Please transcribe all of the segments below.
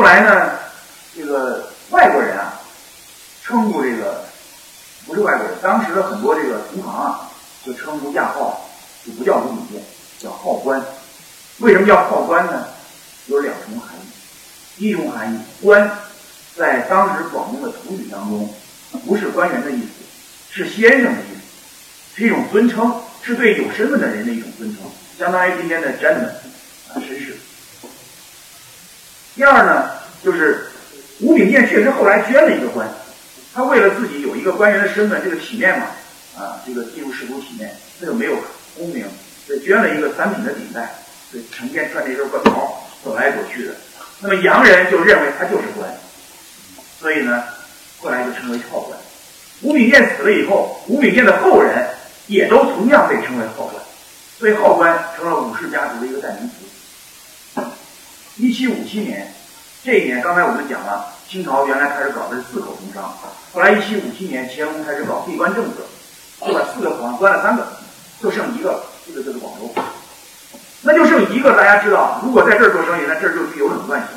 后来呢，这个外国人啊，称呼这个不是外国人，当时的很多这个同行啊，就称呼亚号，就不叫吴炳建，叫号官。为什么叫号官呢？有两重含义。第一重含义，官在当时广东的土语当中，不是官员的意思，是先生的意思，是一种尊称，是对有身份的人的一种尊称，相当于今天的 gentleman，第二呢，就是吴炳建确实后来捐了一个官，他为了自己有一个官员的身份，这个体面嘛，啊，这个进入仕途体面，他就没有功名，所以捐了一个三品的顶戴，所以成天穿着一身官袍走来走去的。那么洋人就认为他就是官，所以呢，后来就称为号官。吴炳建死了以后，吴炳建的后人也都同样被称为号官，所以号官成了武士家族的一个代名词。一七五七年，这一年刚才我们讲了，清朝原来开始搞的是四口通商，后来一七五七年乾隆开始搞闭关政策，就把四个口上关了三个，就剩一个了，这个就是广州。那就剩一个，大家知道，如果在这儿做生意，那这儿就具有垄断性，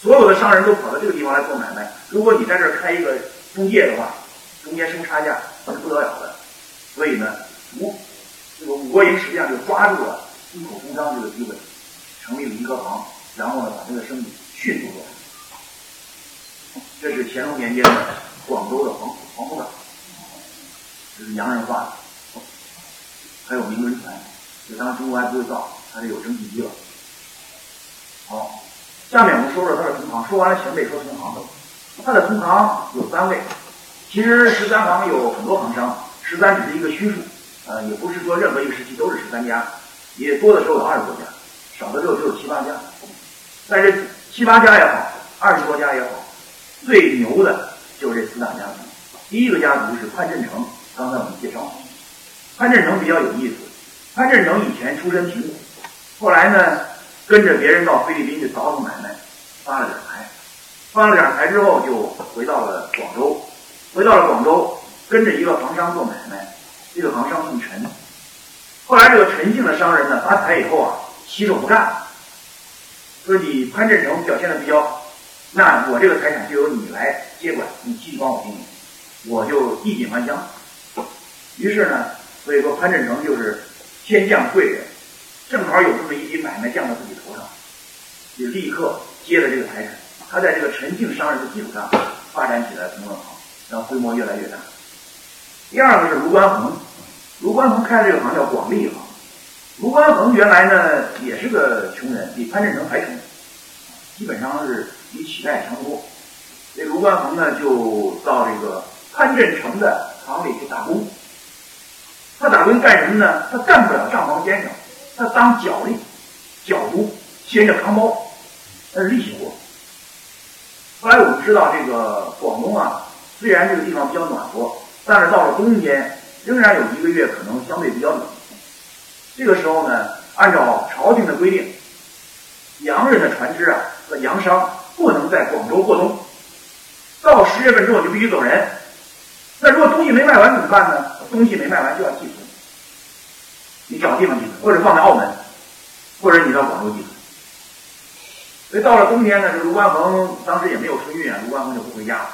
所有的商人都跑到这个地方来做买卖。如果你在这儿开一个中介的话，中间收差价，那是不得了的。所以呢，吴这个五国营实际上就抓住了出口通商这个机会，成立了一个行。然后呢，把这个生意迅速做大。这是乾隆年间的广州的黄黄浦港，这是洋人画的。还有明轮船，就当时中国还不会造，它是有蒸汽机了。好，下面我们说说他的同行。说完了前辈，说同行的。他的同行有三位，其实十三行有很多行商，十三只是一个虚数，呃，也不是说任何一个时期都是十三家，也多的时候有二十多家，少的时候只有七八家。但是七八家也好，二十多家也好，最牛的就是这四大家族。第一个家族是潘振成，刚才我们介绍，潘振成比较有意思。潘振成以前出身贫苦，后来呢跟着别人到菲律宾去倒腾买卖，发了点财，发了点财之后就回到了广州，回到了广州跟着一个行商做买卖，这个行商姓陈。后来这个陈姓的商人呢发财以后啊，洗手不干说你潘振成表现的比较好，那我这个财产就由你来接管，你继续帮我经营，我就衣锦还乡。于是呢，所以说潘振成就是天降贵人，正好有这么一笔买卖降到自己头上，就立刻接了这个财产。他在这个陈姓商人的基础上发展起来同仁行，然后规模越来越大。第二个是卢关恒，卢关恒开的这个行叫广利行。卢关恒原来呢也是个穷人，比潘振成还穷，基本上是比乞丐强多。这卢关恒呢就到这个潘振成的厂里去打工。他打工干什么呢？他干不了账房先生，他当脚力、脚督，牵着扛包，那是力气活。后来我们知道，这个广东啊，虽然这个地方比较暖和，但是到了冬天，仍然有一个月可能相对比较冷。这个时候呢，按照朝廷的规定，洋人的船只啊和洋商不能在广州过冬，到十月份之后就必须走人。那如果东西没卖完怎么办呢？东西没卖完就要寄存，你找地方寄存，或者放在澳门，或者你到广州寄存。所以到了冬天呢，这卢关恒当时也没有春运啊，卢关恒就不回家了，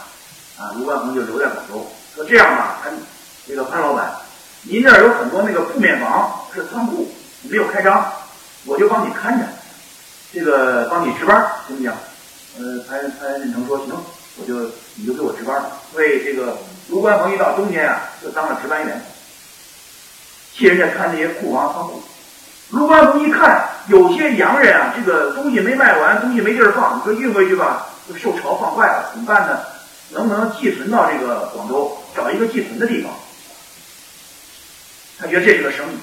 啊，卢关恒就留在广州，说这样吧，潘这个潘老板。您这儿有很多那个铺面房是仓库，没有开张，我就帮你看着，这个帮你值班，行不行？呃，潘潘振成说行，我就你就给我值班吧。所以这个卢关恒一到冬天啊，就当了值班员，替人家看那些库房仓库。卢关恒一看，有些洋人啊，这个东西没卖完，东西没地儿放，你说运回去吧，就受潮放坏了，怎么办呢？能不能寄存到这个广州，找一个寄存的地方？他觉得这是个生意，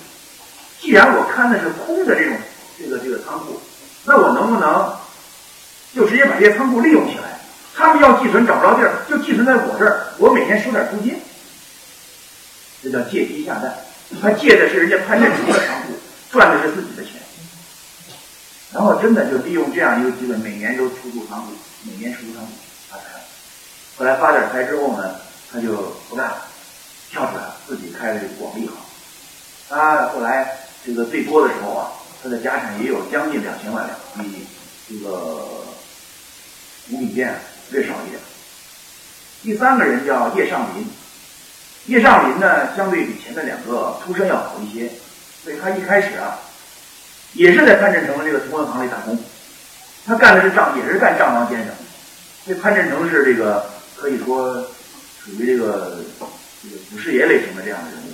既然我看的是空的这种这个这个仓库，那我能不能就直接把这些仓库利用起来？他们要寄存找不着地儿，就寄存在我这儿，我每天收点租金，这叫借鸡下蛋。他借的是人家潘振成的仓库，赚的是自己的钱，然后真的就利用这样一个机会，每年都出租仓库，每年出租仓库发财了。后来发点财之后呢，他就不干了，跳出来了，自己开了这个广利行。他后来这个最多的时候啊，他的家产也有将近两千万两，比这个店略少一点。第三个人叫叶尚林，叶尚林呢，相对比前面两个出身要好一些，所以他一开始啊，也是在潘振成这个同文行里打工，他干的是账，也是干账房先生。这潘振成是这个可以说属于这个这个祖师爷类型的这样的人物，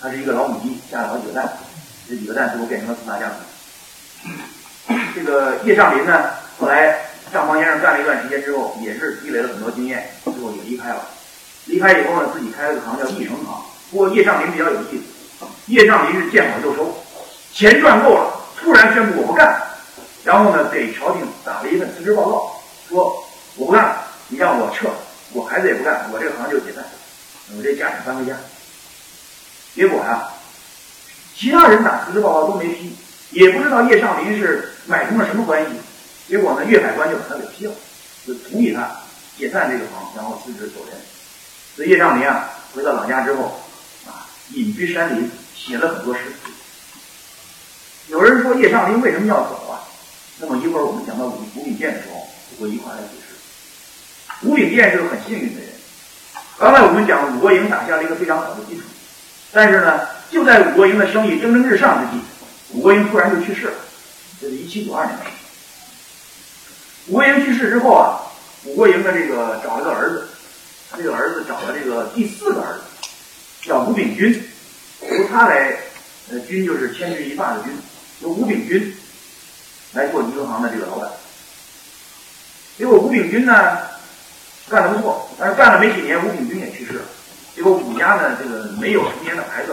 他是一个老母鸡下了好几个蛋，这几个蛋最后变成了四大家族。这个叶尚林呢，后来。账房先生干了一段时间之后，也是积累了很多经验，最后也离开了。离开以后呢，自己开了个行叫义成行。不过叶尚林比较有意思，叶尚林是见好就收，钱赚够了，突然宣布我不干，然后呢给朝廷打了一份辞职报告，说我不干了，你让我撤，我孩子也不干，我这个行就解散，我这家产搬回家。结果呀，其他人打辞职报告都没批，也不知道叶尚林是买通了什么关系。结果呢，岳海关就把他给批了，就同意他解散这个行，然后辞职走人。所以叶尚林啊，回到老家之后，啊，隐居山林，写了很多诗。有人说叶尚林为什么要走啊？那么一会儿我们讲到吴吴秉鉴的时候，我一块来解释。吴秉鉴是个很幸运的人。刚才我们讲武国营打下了一个非常好的基础，但是呢，就在武国营的生意蒸蒸日上之际，武国营突然就去世了，这是一七九二年的事。武国营去世之后啊，武国营的这个找了个儿子，他这个儿子找了这个第四个儿子，叫吴秉钧，由他来，呃，钧就是千钧一发的钧，由吴秉钧来做银行的这个老板。结果吴秉钧呢干得不错，但是干了没几年，吴秉钧也去世了。结果武家呢这个没有成年的孩子，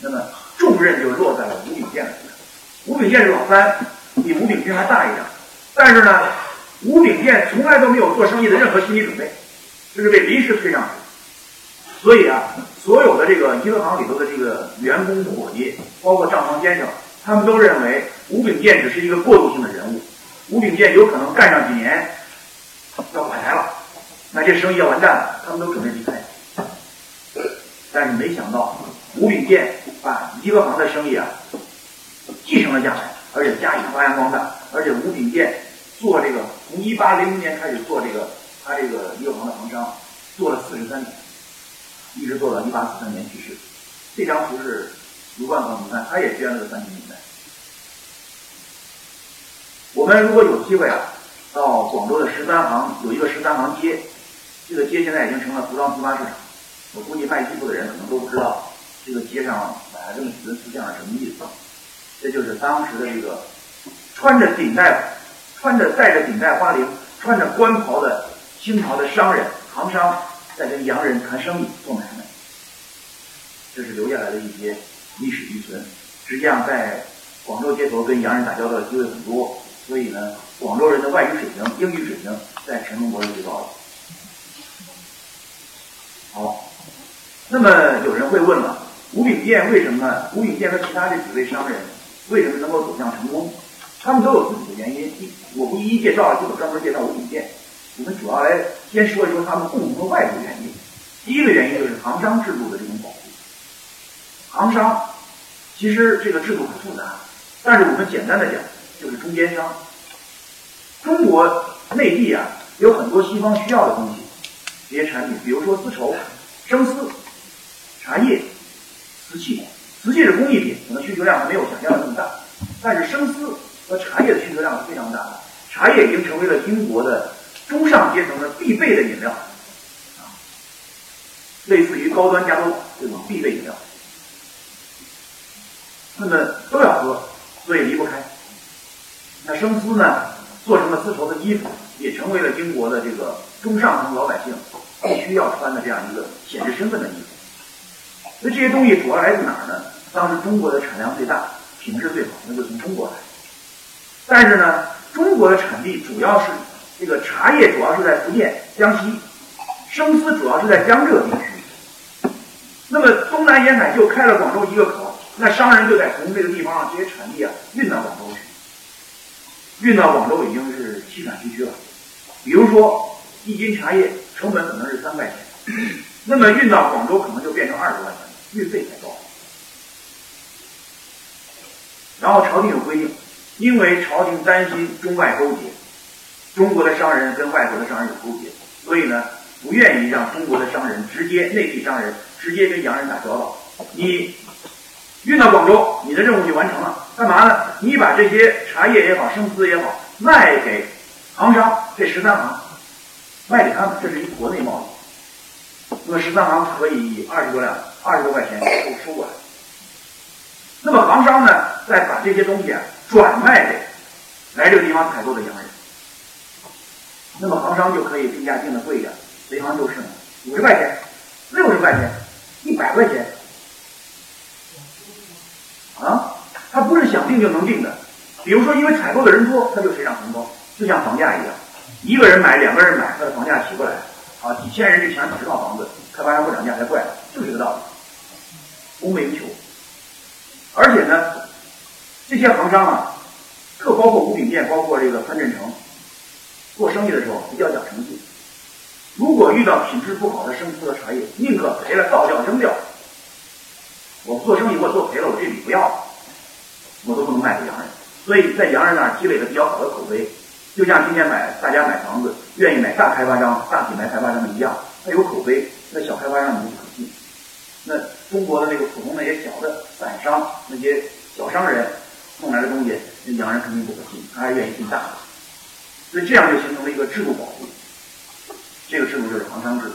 那么重任就落在了吴秉鉴身上。吴秉鉴是老三，比吴秉军还大一点。但是呢，吴秉鉴从来都没有做生意的任何心理准备，就是被临时推上去。所以啊，所有的这个银行里头的这个员工伙计，包括账房先生，他们都认为吴秉鉴只是一个过渡性的人物，吴秉鉴有可能干上几年要垮台了，那这生意要完蛋了，他们都准备离开。但是没想到，吴炳建把一个行的生意啊继承了下来，而且加以发扬光大，而且吴炳建。做这个，从一八零零年开始做这个，他这个一个行的行商，做了四十三年，一直做到一八四三年去世。这张图是卢冠房，你看他也捐了三千银子。我们如果有机会啊，到广州的十三行有一个十三行街，这个街现在已经成了服装批发市场。我估计卖衣服的人可能都不知道，这个街上摆了这么几尊塑像是什么意思？这就是当时的这个穿着顶戴。穿着戴着顶戴花翎、穿着官袍的清朝的商人、行商，在跟洋人谈生意、做买卖，这是留下来的一些历史遗存。实际上，在广州街头跟洋人打交道的机会很多，所以呢，广州人的外语水平、英语水平在乾隆国是最高的。好，那么有人会问了，吴秉鉴为什么？吴秉鉴和其他这几位商人为什么能够走向成功？他们都有自己的原因，一我不一一介绍了，就专门介绍吴秉鉴。我们主要来先说一说他们共同的外部原因。第一个原因就是行商制度的这种保护。行商其实这个制度很复杂，但是我们简单的讲，就是中间商。中国内地啊，有很多西方需要的东西，这些产品，比如说丝绸、生丝、茶叶、瓷器。瓷器是工艺品，可能需求量没有想象的那么大，但是生丝。和茶叶的需求量是非常大的，茶叶已经成为了英国的中上阶层的必备的饮料，啊，类似于高端加多宝这种必备饮料，他们都要喝，所以离不开。那生丝呢，做成了丝绸的衣服，也成为了英国的这个中上层老百姓必须要穿的这样一个显示身份的衣服。那这些东西主要来自哪儿呢？当时中国的产量最大，品质最好，那就从中国来。但是呢，中国的产地主要是这个茶叶，主要是在福建、江西；生丝主要是在江浙地区。那么东南沿海就开了广州一个口，那商人就得从这个地方这些产地啊运到广州去。运到广州已经是气喘吁吁了。比如说一斤茶叶成本可能是三块钱，那么运到广州可能就变成二十块钱，运费太高。然后朝廷有规定。因为朝廷担心中外勾结，中国的商人跟外国的商人有勾结，所以呢，不愿意让中国的商人直接内地商人直接跟洋人打交道。你运到广州，你的任务就完成了。干嘛呢？你把这些茶叶也好，生丝也好，卖给行商，这十三行卖给他们，这是一国内贸易。那么十三行可以以二十多两、二十多块钱收收过来。那么行商呢，再把这些东西啊转卖给来这个地方采购的洋人。那么行商就可以定价定的贵一点，银行就是五十块钱、六十块钱、一百块钱，啊，他不是想定就能定的。比如说，因为采购的人多，他就水涨船高，就像房价一样，一个人买、两个人买，他的房价起不来。啊，几千人就抢几十套房子，开发商不涨价才怪，就这个道理，供不应求。而且呢，这些行商啊，特包括五品店，包括这个潘振成。做生意的时候比较讲诚信，如果遇到品质不好的生丝和茶叶，宁可赔了倒掉扔掉。我做生意我做赔了，我这笔不要了，我都不能卖给洋人。所以在洋人那儿积累了比较好的口碑，就像今天买大家买房子愿意买大开发商、大品牌开发商的一样，他有口碑，那小开发商你就不可信。那中国的那个普通那些小的散商、那些小商人送来的东西，那洋人肯定不可信，他还愿意信大的。所以这样就形成了一个制度保护，这个制度就是行商制度。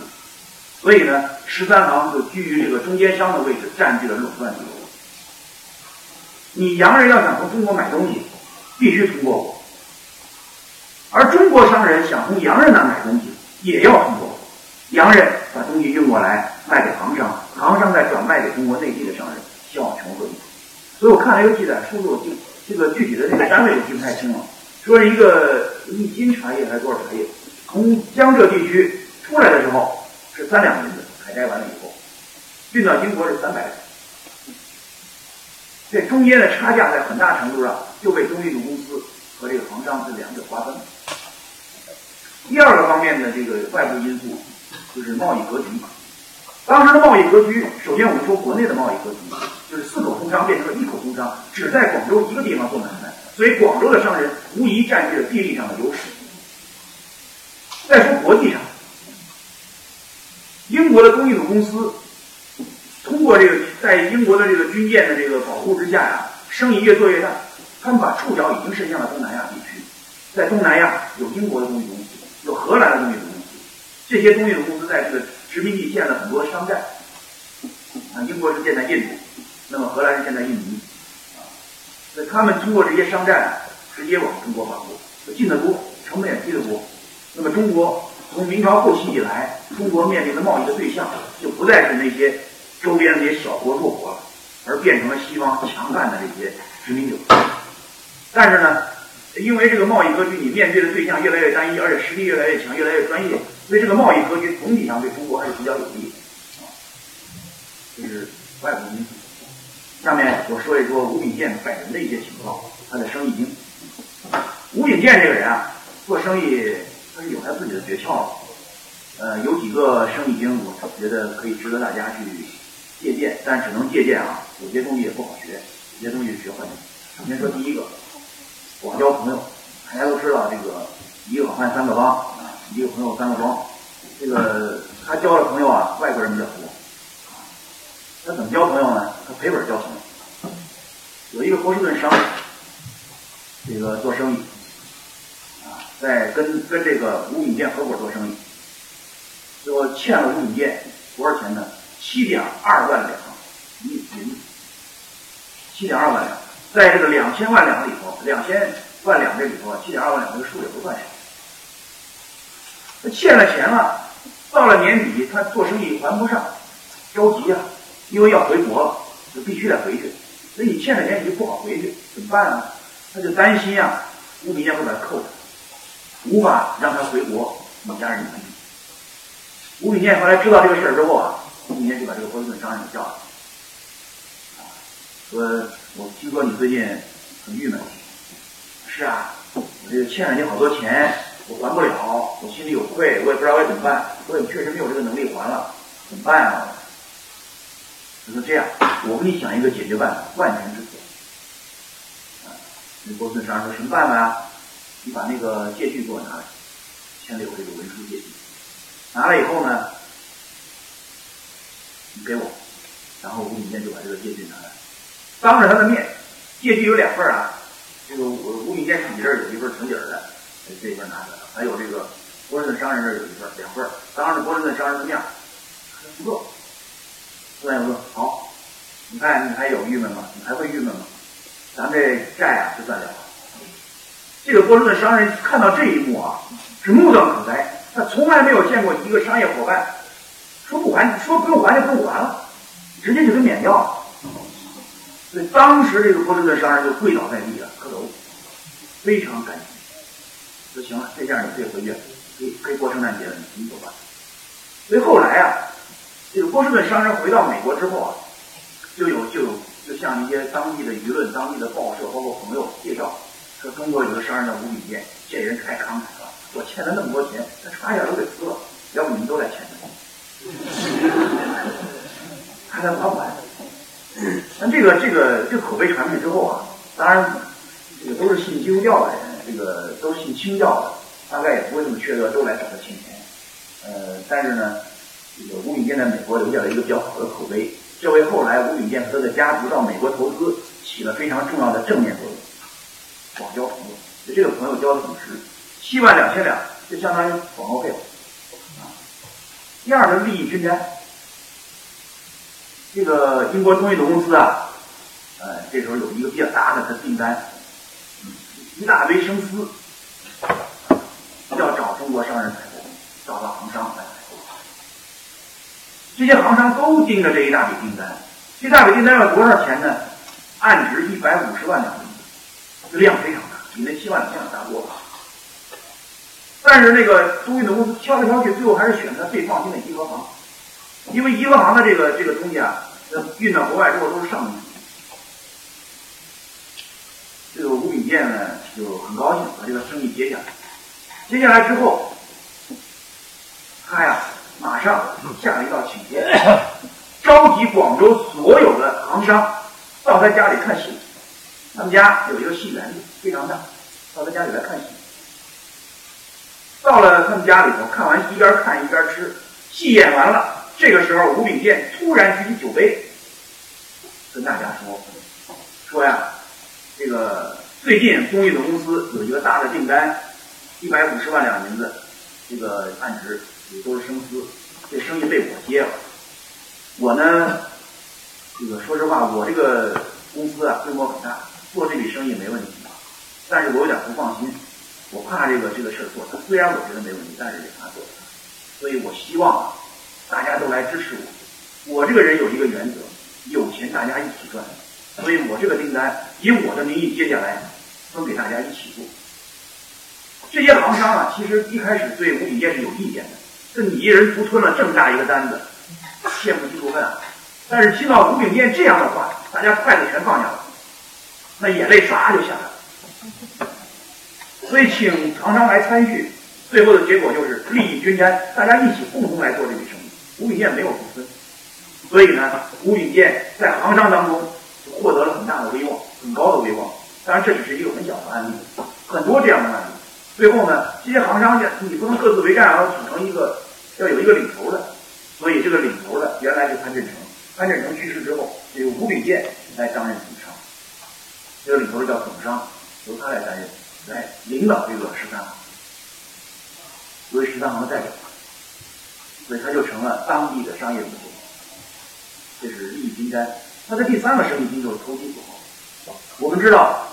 所以呢，十三行就居于这个中间商的位置，占据了垄断地位。你洋人要想从中国买东西，必须通过我；而中国商人想从洋人那买东西，也要通过我。洋人把东西运过来卖给行商，行商再转卖给中国内地的商人，希望穷和利。所以我看了一个记载，数字我记这个具体的这个单位我记不太清了。说是一个一斤茶叶还是多少茶叶，从江浙地区出来的时候是三两银子，采摘完了以后，运到英国是三百两，这中间的差价在很大程度上就被中运公司和这个行商这两者瓜分。第二个方面的这个外部因素就是贸易格局。当时的贸易格局，首先我们说国内的贸易格局，就是四口通商变成了一口通商，只在广州一个地方做买卖。所以，广州的商人无疑占据了地利上的优势。再说国际上，英国的东印度公司通过这个在英国的这个军舰的这个保护之下呀，生意越做越大。他们把触角已经伸向了东南亚地区，在东南亚有英国的东印度公司，有荷兰的东印度公司。这些东印度公司在这个殖民地建了很多商站。啊，英国是建在印度，那么荷兰是建在印尼。啊那他们通过这些商站直接往中国发货，进的多，成本也低得多。那么中国从明朝后期以来，中国面临的贸易的对象就不再是那些周边那些小国弱国了，而变成了西方强悍的这些殖民者。但是呢，因为这个贸易格局，你面对的对象越来越单一，而且实力越来越强，越来越专业，所以这个贸易格局总体上对中国还是比较有利的。啊，这是外部因素。下面我说一说吴秉建本人的一些情况，他的生意经。吴秉建这个人啊，做生意他是有他自己的诀窍的。呃，有几个生意经，我觉得可以值得大家去借鉴，但只能借鉴啊，有些东西也不好学，有些东西学坏。首先说第一个，广交朋友。大家都知道这个一个好汉三个帮啊，一个朋友三个帮。这个他交的朋友啊，外国人比较多。他怎么交朋友呢？他赔本交朋友。有一个波士顿商，这个做生意，啊，在跟跟这个吴炳建合伙做生意，就欠了吴炳建多少钱呢？七点二万两银银，七点二万两，在这个两千万两里头，两千万两这里头啊，七点二万两这个数也不算少。他欠了钱了，到了年底他做生意还不上，着急啊。因为要回国，就必须得回去，所以你欠了钱你就不好回去，怎么办啊？他就担心啊，吴炳建会把他扣着，无法让他回国，一家人。吴炳建后来知道这个事儿之后啊，今天就把这个波士顿商人给叫来，啊，说我听说你最近很郁闷，是啊，我这个欠了你好多钱，我还不了，我心里有愧，我也不知道该怎么办，我也确实没有这个能力还了，怎么办啊？他说：“这样，我给你想一个解决办法，万全之策。”啊，那波士顿商人说：“什么办法啊？”你把那个借据给我拿来，签的有这个文书借据。拿来以后呢，你给我，然后吴敏坚就把这个借据拿来，当着他的面，借据有两份啊，这个吴吴敏坚自己这儿有一份存底儿的，这一份拿着，还有这个波士顿商人这儿有一份，两份，当着波士顿商人的面，不够。苏联说好，你看你还有郁闷吗？你还会郁闷吗？咱这债啊就算了。这个波士顿商人看到这一幕啊，是目瞪口呆。他从来没有见过一个商业伙伴说不还，说不用还就不用还了，直接就给免掉了。所以当时这个波士顿商人就跪倒在地啊，磕头，非常感激。说行了，这下你可以回去，可以可以过圣诞节了，你走吧。所以后来啊，这个波士顿商人回到美国之后啊，就有就有就向一些当地的舆论、当地的报社，包括朋友介绍，说中国有个商人叫吴炳健，这人太慷慨了。我欠了那么多钱，他差一点都给撕了，要不你们都来欠，还得还不还？但这个这个这个口碑传出去之后啊，当然这个都是信基督教的人，这个都信清教的，大概也不会那么缺德，都来找他欠钱。呃，但是呢，这个吴炳健在美国留下了一个比较好的口碑，这为后来吴炳健和他的家族到美国投资起了非常重要的正面作用，广交朋友，就这个朋友交的很实。七万两千两，就相当于广告费了。第二个利益均沾，这个英国东印度公司啊，呃，这时候有一个比较大的订单，一大堆生丝，要找中国商人采购，找到行商来采购。这些行商都盯着这一大笔订单，这大笔订单要多少钱呢？按值一百五十万两银子，量非常大，比那七万两千两大多了。但是那个东印度公司挑来挑去，最后还是选择最放心的颐和行，因为颐和行的这个这个东西啊，运到国外之后都是上品。这个吴炳建呢就很高兴把这个生意接下来。接下来之后，他呀马上下了一道请帖，召集广州所有的行商到他家里看戏。他们家有一个戏园子，非常大，到他家里来看戏。到了他们家里头，看完一边看一边吃，戏演完了。这个时候，吴炳健突然举起酒杯，跟大家说：“说呀，这个最近东印度公司有一个大的订单，一百五十万两银子，这个按值也都是生丝，这生意被我接了。我呢，这个说实话，我这个公司啊规模很大，做这笔生意没问题，但是我有点不放心。”我怕这个这个事儿做成，虽然我觉得没问题，但是也怕做成。所以我希望啊，大家都来支持我。我这个人有一个原则，有钱大家一起赚。所以我这个订单以我的名义接下来，分给大家一起做。这些行商啊，其实一开始对吴炳健是有意见的，这你一人独吞了这么大一个单子，羡慕嫉妒恨啊。但是听到吴炳健这样的话，大家筷子全放下了，那眼泪唰就下来了。所以请行商来参与，最后的结果就是利益均沾，大家一起共同来做这笔生意。吴炳健没有独分，所以呢，吴炳健在行商当中获得了很大的威望，很高的威望。当然，这只是一个很小的案例，很多这样的案例。最后呢，这些行商家你不能各自为战，要组成一个，要有一个领头的。所以这个领头的原来是潘振成，潘振成去世之后，由吴炳健来担任总商，这个领头的叫总商，由他来担任。来领导这个十三行，作为十三行的代表，所以他就成了当地的商业领袖。这是利益均沾。他的第三个生意经就是投机所好。我们知道，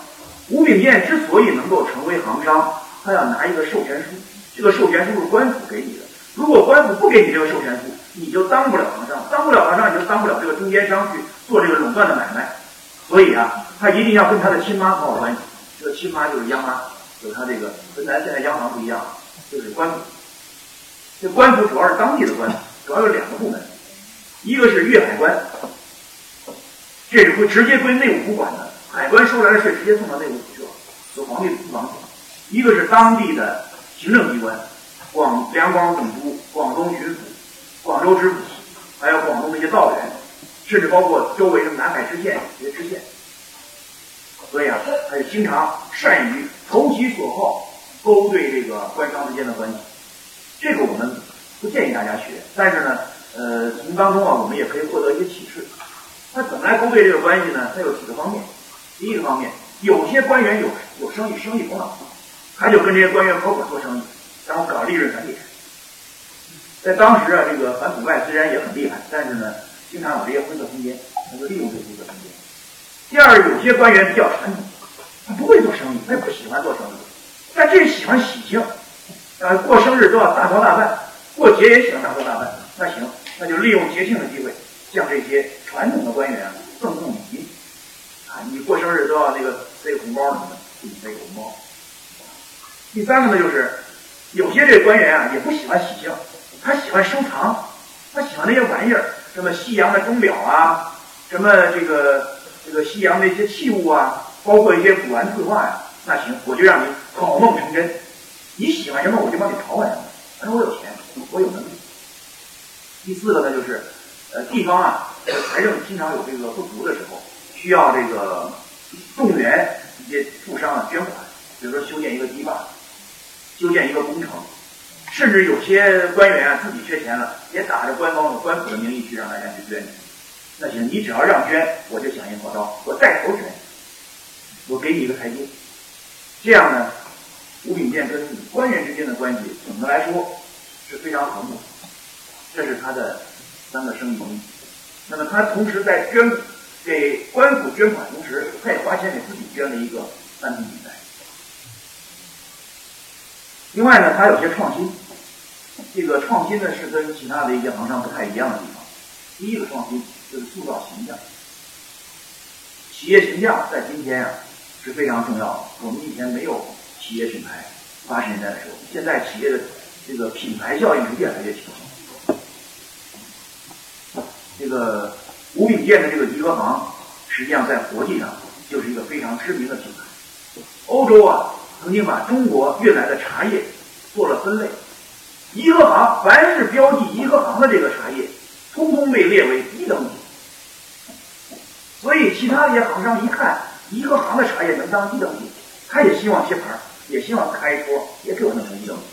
吴炳健之所以能够成为行商，他要拿一个授权书，这个授权书是官府给你的。如果官府不给你这个授权书，你就当不了行商，当不了行商，你就当不了这个中间商去做这个垄断的买卖。所以啊，他一定要跟他的亲妈搞好关系。这个亲妈就是央妈，就是他这个跟咱现在央行不一样，就是官府。这官府主要是当地的官，主要有两个部门，一个是粤海关，这是归直接归内务府管的，海关收来的税直接送到内务府去了，由皇帝司房去。一个是当地的行政机关，广两广总督、广东巡抚、广州知府，还有广东的一些道员，甚至包括周围的南海知县这些知县。所以啊，他就经常善于投其所好，勾兑这个官商之间的关系。这个我们不建议大家学，但是呢，呃，从当中啊，我们也可以获得一些启示。那怎么来勾兑这个关系呢？它有几个方面。第一个方面，有些官员有有生意，生意头脑，他就跟这些官员合伙做生意，然后搞利润返点。在当时啊，这个反腐败虽然也很厉害，但是呢，经常有这些灰色空间，他就利用这些灰色空间。第二，有些官员比较传统，他不会做生意，他也不喜欢做生意，但这喜欢喜庆，呃，过生日都要大包大办，过节也喜欢大包大办。那行，那就利用节庆的机会，向这些传统的官员赠送礼金，啊，你过生日都要那个塞个红包什么的，给你塞个红包。第三个呢，就是有些这官员啊，也不喜欢喜庆。他喜欢收藏，他喜欢那些玩意儿，什么西洋的钟表啊，什么这个这个西洋的一些器物啊，包括一些古玩字画呀。那行，我就让你好梦成真。你喜欢什么，我就帮你淘换什么。反正我有钱，我有能力。第四个呢，就是呃，地方啊，财政经常有这个不足的时候，需要这个动员一些富商啊捐款，比如说修建一个堤坝，修建一个工程。甚至有些官员啊，自己缺钱了，也打着官方的官府的名义去让大家去捐钱。那行，你只要让捐，我就响应号召，我带头捐，我给你一个台阶。这样呢，吴秉健跟官员之间的关系，总的来说是非常和睦。这是他的三个生意经。那么他同时在捐给官府捐款同时，他也花钱给自己捐了一个三品比赛。另外呢，他有些创新。这个创新呢，是跟其他的一些行商不太一样的地方。第一个创新就是塑造形象。企业形象在今天啊是非常重要的。我们以前没有企业品牌，八十年代的时候，现在企业的这个品牌效应是越来越强。这个吴炳健的这个颐和行，实际上在国际上就是一个非常知名的品牌。欧洲啊。曾经把中国运来的茶叶做了分类，颐和行凡是标记颐和行的这个茶叶，通通被列为低等品。所以其他的一些行商一看一个行的茶叶能当一等品，他也希望贴牌，也希望开托，也给我弄成一等品。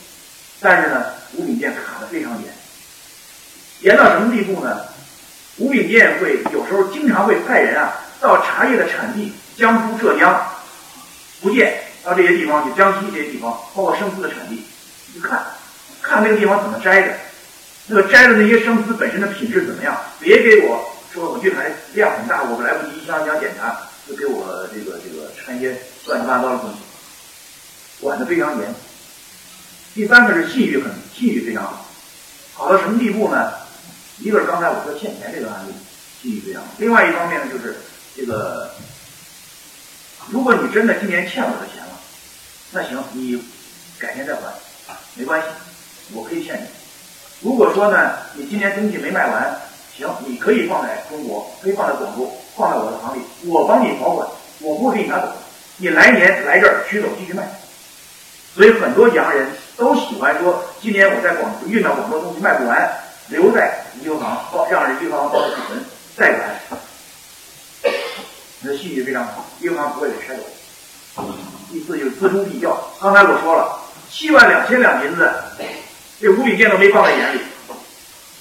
但是呢，吴炳健卡的非常严，严到什么地步呢？吴炳健会有时候经常会派人啊到茶叶的产地江苏、浙江、福建。到这些地方去，江西这些地方，包括生丝的产地，去看，看那个地方怎么摘的，那个摘的那些生丝本身的品质怎么样？别给我说我运来量很大，我来不及一箱一箱检查，就给我这个这个掺一些乱七八糟的东西，管的非常严。第三个是信誉很信誉非常好，好到什么地步呢？一个是刚才我说欠钱这个案例，信誉非常好；另外一方面呢，就是这个，如果你真的今年欠我的钱了。那行，你改天再还，没关系，我可以欠你。如果说呢，你今年东西没卖完，行，你可以放在中国，可以放在广州，放在我的行里，我帮你保管，我不会给你拿走。你来年来这儿取走继续卖。所以很多洋人都喜欢说，今年我在广州运到广州东西卖不完，留在银行，包让人颐和行包储存再来。你的信誉非常好，银行不会给拆走。第四就是锱铢必较。刚才我说了，七万两千两银子，这吴炳健都没放在眼里。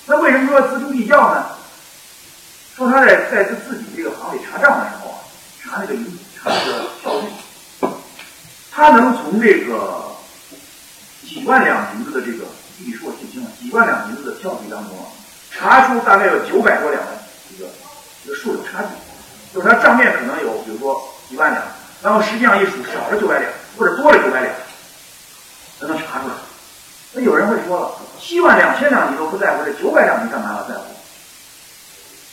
那为什么说锱铢必较呢？说他在在自自己这个行里查账的时候啊，查那个银查那个票据，他能从这个几万两银子的这个据说记清了，几万两银子的票据当中啊，查出大概有九百多两的这个这个数有差距，就是他账面可能有，比如说几万两。然后实际上一数少了九百两，或者多了九百两，才能查出来。那有人会说了，七万两千两你都不在乎，这九百两你干嘛要在乎？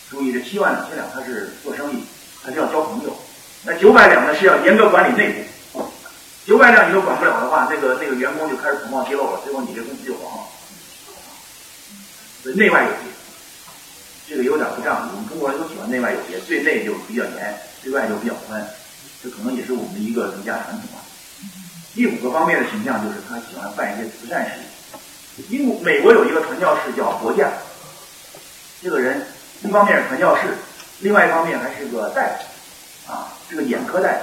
注意，这七万两千两他是做生意，他是要交朋友。那九百两呢是要严格管理内部。九百两你都管不了的话，那个那个员工就开始捅冒揭露了，最后你这公司就黄了。所以内外有别，这个有点不仗义。我们中国人都喜欢内外有别，对内就比较严，对外就比较宽。这可能也是我们的一个儒家传统吧。第五个方面的形象就是他喜欢办一些慈善事业。英国、美国有一个传教士叫伯驾，这个人一方面是传教士，另外一方面还是个大夫，啊，是个眼科大夫。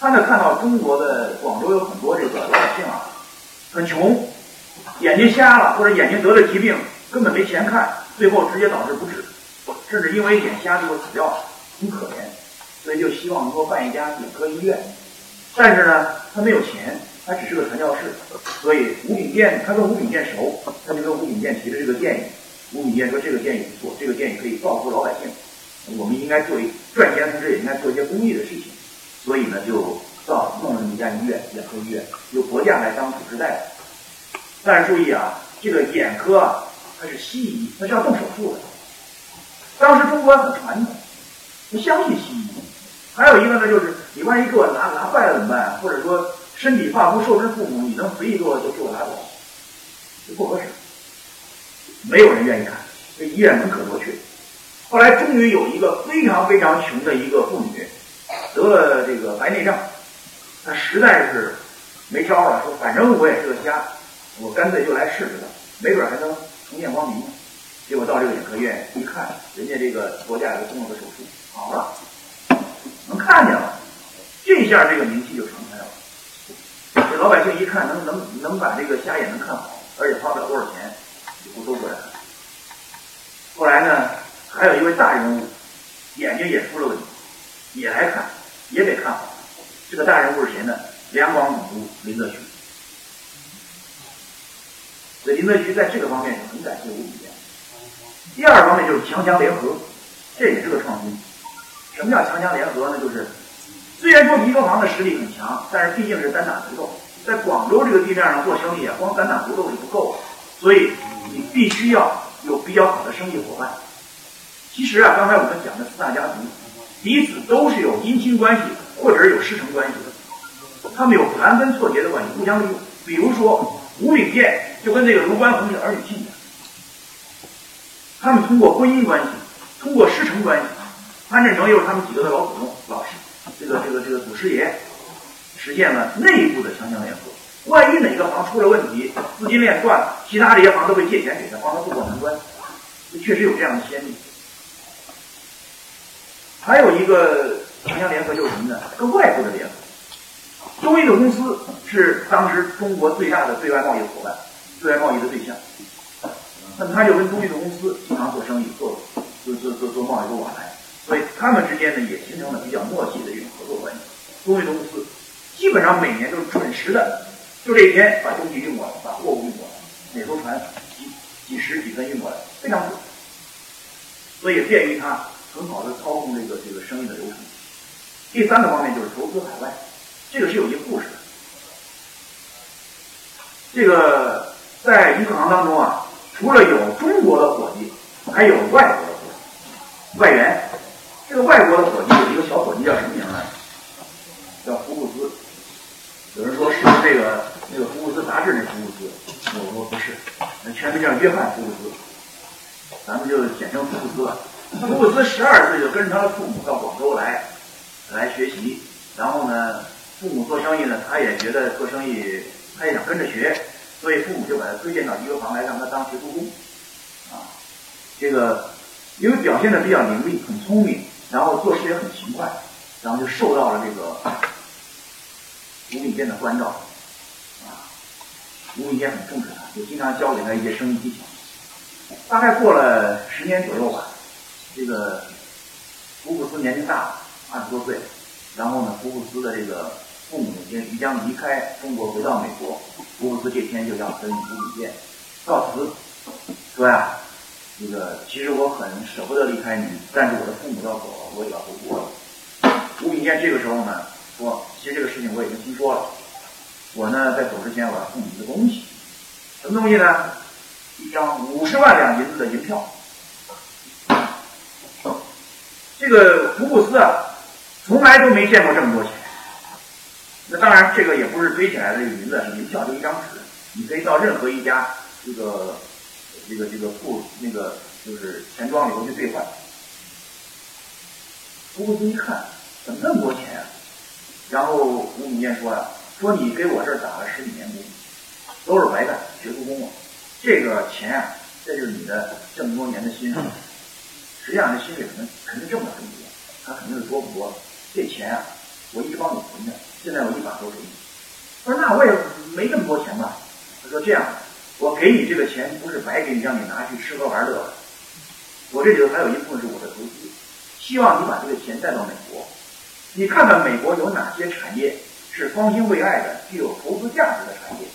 他呢看到中国的广州有很多这个老百姓啊，很穷，眼睛瞎了或者眼睛得了疾病，根本没钱看，最后直接导致不治，甚至因为眼瞎就会死掉了，很可怜，所以就希望能够办一家眼科医院。但是呢，他没有钱，他只是个传教士，所以吴炳建他跟吴炳建熟，他就跟吴炳建提了这个建议。吴炳建说这个建议不错，这个建议可以造福老百姓，我们应该做一赚钱同时也应该做一些公益的事情。所以呢，就造弄了一家医院，眼科医院，由国家来当主治大夫。但是注意啊，这个眼科啊，它是西医，它是要动手术的。当时中国很传统，不相信西医。还有一个呢，就是你万一给我拿拿坏了怎么办？或者说身体发肤受之父母，你能随意给我就给我拿走，这不合适。没有人愿意看，这医院门可罗雀。后来终于有一个非常非常穷的一个妇女。得了这个白内障，她实在是没招了，说反正我也是个瞎，我干脆就来试试吧，没准还能重见光明。结果到这个眼科医院一看，人家这个国家有个动了个手术，好了，能看见了，这下这个名气就传老百姓一看，能能能把这个瞎眼能看好，而且花不了多少钱，就都过来了。后来呢，还有一位大人物，眼睛也出了问题，也来看。也得看好，这个大人物是谁呢？两广总督林则徐。所以林则徐在这个方面很感谢吴炳建。第二方面就是强强联合，这也是个创新。什么叫强强联合呢？就是虽然说宜宾行的实力很强，但是毕竟是单打独斗，在广州这个地面上做生意啊，光单打独斗是不够的，所以你必须要有比较好的生意伙伴。其实啊，刚才我们讲的四大家族。彼此都是有姻亲关系，或者是有师承关系的，他们有盘根错节的关系，互相利用。比如说吴炳建就跟这个卢关宏是儿女亲家，他们通过婚姻关系，通过师承关系，潘振成又是他们几个的老祖宗、老师，这个这个这个祖师爷，实现了内部的强强联合。万一哪个行出了问题，资金链断了，其他这些行都会借钱给他，帮他渡过难关，确实有这样的先例。还有一个强强联合就是什么呢？跟外部的联合。中印的公司是当时中国最大的对外贸易伙伴，对外贸易的对象。那么他就跟中印的公司经常做生意，做做做做做贸易做往来，所以他们之间呢也形成了比较默契的这种合作关系。中印的公司基本上每年都是准时的，就这一天把东西运过来，把货物运过来，每艘船几几十几分运过来，非常准，所以便于他。很好的操控这个这个生意的流程。第三个方面就是投资海外，这个是有一个故事的。这个在一个行当中啊，除了有中国的伙计，还有外国的伙计，外援。这个外国的伙计有一个小伙计叫什么名呢？叫福布斯。有人说是不是这个那个福布斯杂志那福布斯？我说不是，那全名叫约翰福布斯，咱们就简称福布斯吧。福布斯十二岁就跟着他的父母到广州来，来学习。然后呢，父母做生意呢，他也觉得做生意，他也想跟着学，所以父母就把他推荐到一个房来，让他当学徒工。啊，这个因为表现的比较伶俐，很聪明，然后做事也很勤快，然后就受到了这个吴炳建的关照。啊，吴炳建很重视他，就经常教给他一些生意技巧。大概过了十年左右吧。这个福布斯年纪大了，二十多岁，然后呢，福布斯的这个父母已经即将离开中国，回到美国。福布斯这天就要跟吴炳建告辞，说呀，这个其实我很舍不得离开你，但是我的父母要走了，我也要回国了。吴炳建这个时候呢，说，其实这个事情我已经听说了，我呢在走之前我要送你一个东西，什么东西呢？一张五十万两银子的银票。这个福布斯啊，从来都没见过这么多钱。那当然，这个也不是堆起来的银子，是银票，就一张纸。你可以到任何一家这个这个这个铺那个就是钱庄里头去兑换。福布斯一看，怎么那么多钱啊？然后吴炳建说呀：“说你给我这儿打了十几年工，都是白干，学徒工啊。这个钱啊，这就是你的这么多年的薪水。”实际上，这薪水可能肯定挣不了这么多，他肯定是多不多。这钱啊，我一直帮你存着，现在我一把都给你。他说那我也没这么多钱吧？他说这样，我给你这个钱不是白给你，让你拿去吃喝玩乐的。我这里头还有一部分是我的投资，希望你把这个钱带到美国，你看看美国有哪些产业是方兴未艾的、具有投资价值的产业，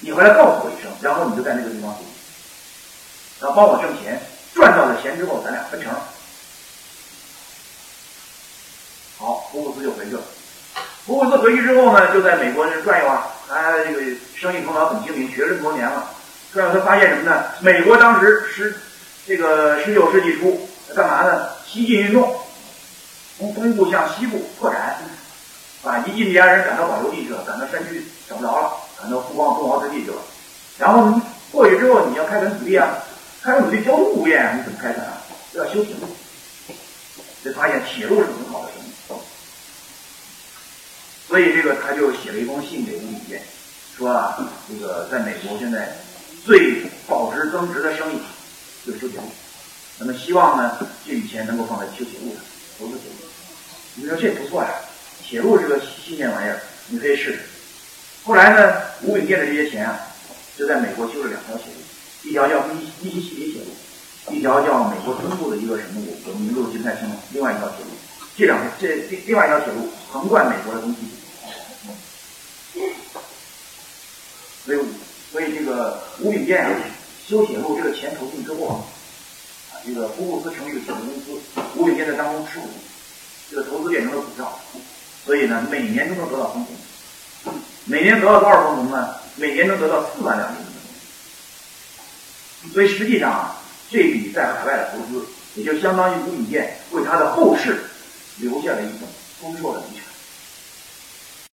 你回来告诉我一声，然后你就在那个地方，然后帮我挣钱，赚到了钱之后咱俩分成。好，福布斯就回去了。福布斯回去之后呢，就在美国那转悠啊，他这个生意头脑很精明，学这么多年了，转悠他发现什么呢？美国当时十这个十九世纪初干嘛呢？西进运动，从东部向西部拓展，把一印第安人赶到保留地去了，赶到山区找不着了，赶到富邦凤凰之地去了。然后你过去之后，你要开垦土地啊，开垦土地交通不便，你怎么开垦啊？要修铁路，就发现铁路是很好的生意。所以这个他就写了一封信给吴秉宪，说啊，这个在美国现在最保值增值的生意就是修铁路，那么希望呢这笔钱能够放在修铁路上，投资铁路。你说这不错呀，铁路是个新鲜玩意儿，你可以试试。后来呢，吴秉宪的这些钱啊，就在美国修了两条铁路，一条叫密密西西比铁路，一条叫美国东部的一个什么我名字我记不太清了，另外一条铁路，这两这另另外一条铁路横贯美国的东西。所以，所以这个吴秉宪啊，修铁路这个钱投进之后，啊，这个福布斯成立的铁路公司，吴秉宪在当中持股，这个投资变成了股票，所以呢，每年都能得到分红，每年得到多少分红呢？每年能得到四万两银子。所以实际上啊，这笔在海外的投资，也就相当于吴秉宪为他的后世留下了一种丰硕的遗产。